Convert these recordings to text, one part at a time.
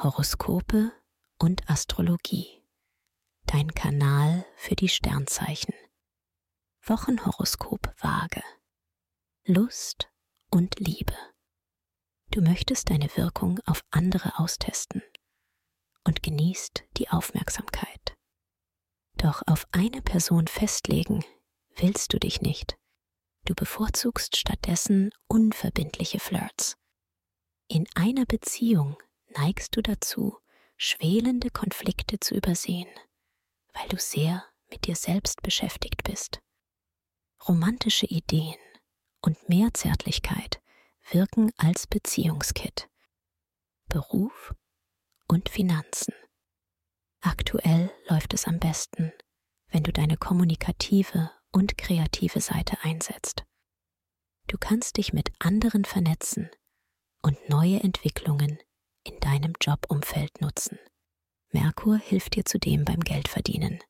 Horoskope und Astrologie. Dein Kanal für die Sternzeichen. Wochenhoroskop Waage. Lust und Liebe. Du möchtest deine Wirkung auf andere austesten und genießt die Aufmerksamkeit. Doch auf eine Person festlegen willst du dich nicht. Du bevorzugst stattdessen unverbindliche Flirts. In einer Beziehung neigst du dazu, schwelende Konflikte zu übersehen, weil du sehr mit dir selbst beschäftigt bist. Romantische Ideen und mehr Zärtlichkeit wirken als Beziehungskit. Beruf und Finanzen. Aktuell läuft es am besten, wenn du deine kommunikative und kreative Seite einsetzt. Du kannst dich mit anderen vernetzen und neue Entwicklungen in deinem Jobumfeld nutzen. Merkur hilft dir zudem beim Geldverdienen.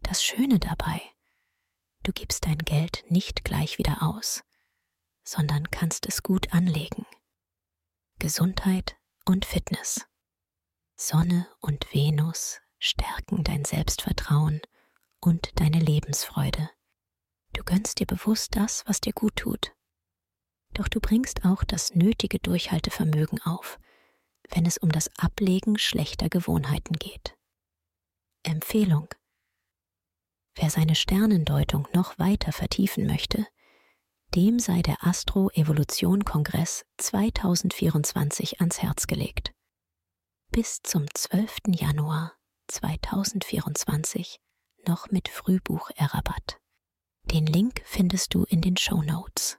Das Schöne dabei, du gibst dein Geld nicht gleich wieder aus, sondern kannst es gut anlegen. Gesundheit und Fitness. Sonne und Venus stärken dein Selbstvertrauen und deine Lebensfreude. Du gönnst dir bewusst das, was dir gut tut. Doch du bringst auch das nötige Durchhaltevermögen auf, wenn es um das Ablegen schlechter Gewohnheiten geht. Empfehlung. Wer seine Sternendeutung noch weiter vertiefen möchte, dem sei der Astro-Evolution-Kongress 2024 ans Herz gelegt. Bis zum 12. Januar 2024 noch mit Frühbuch-Rabatt. Den Link findest du in den Show Notes.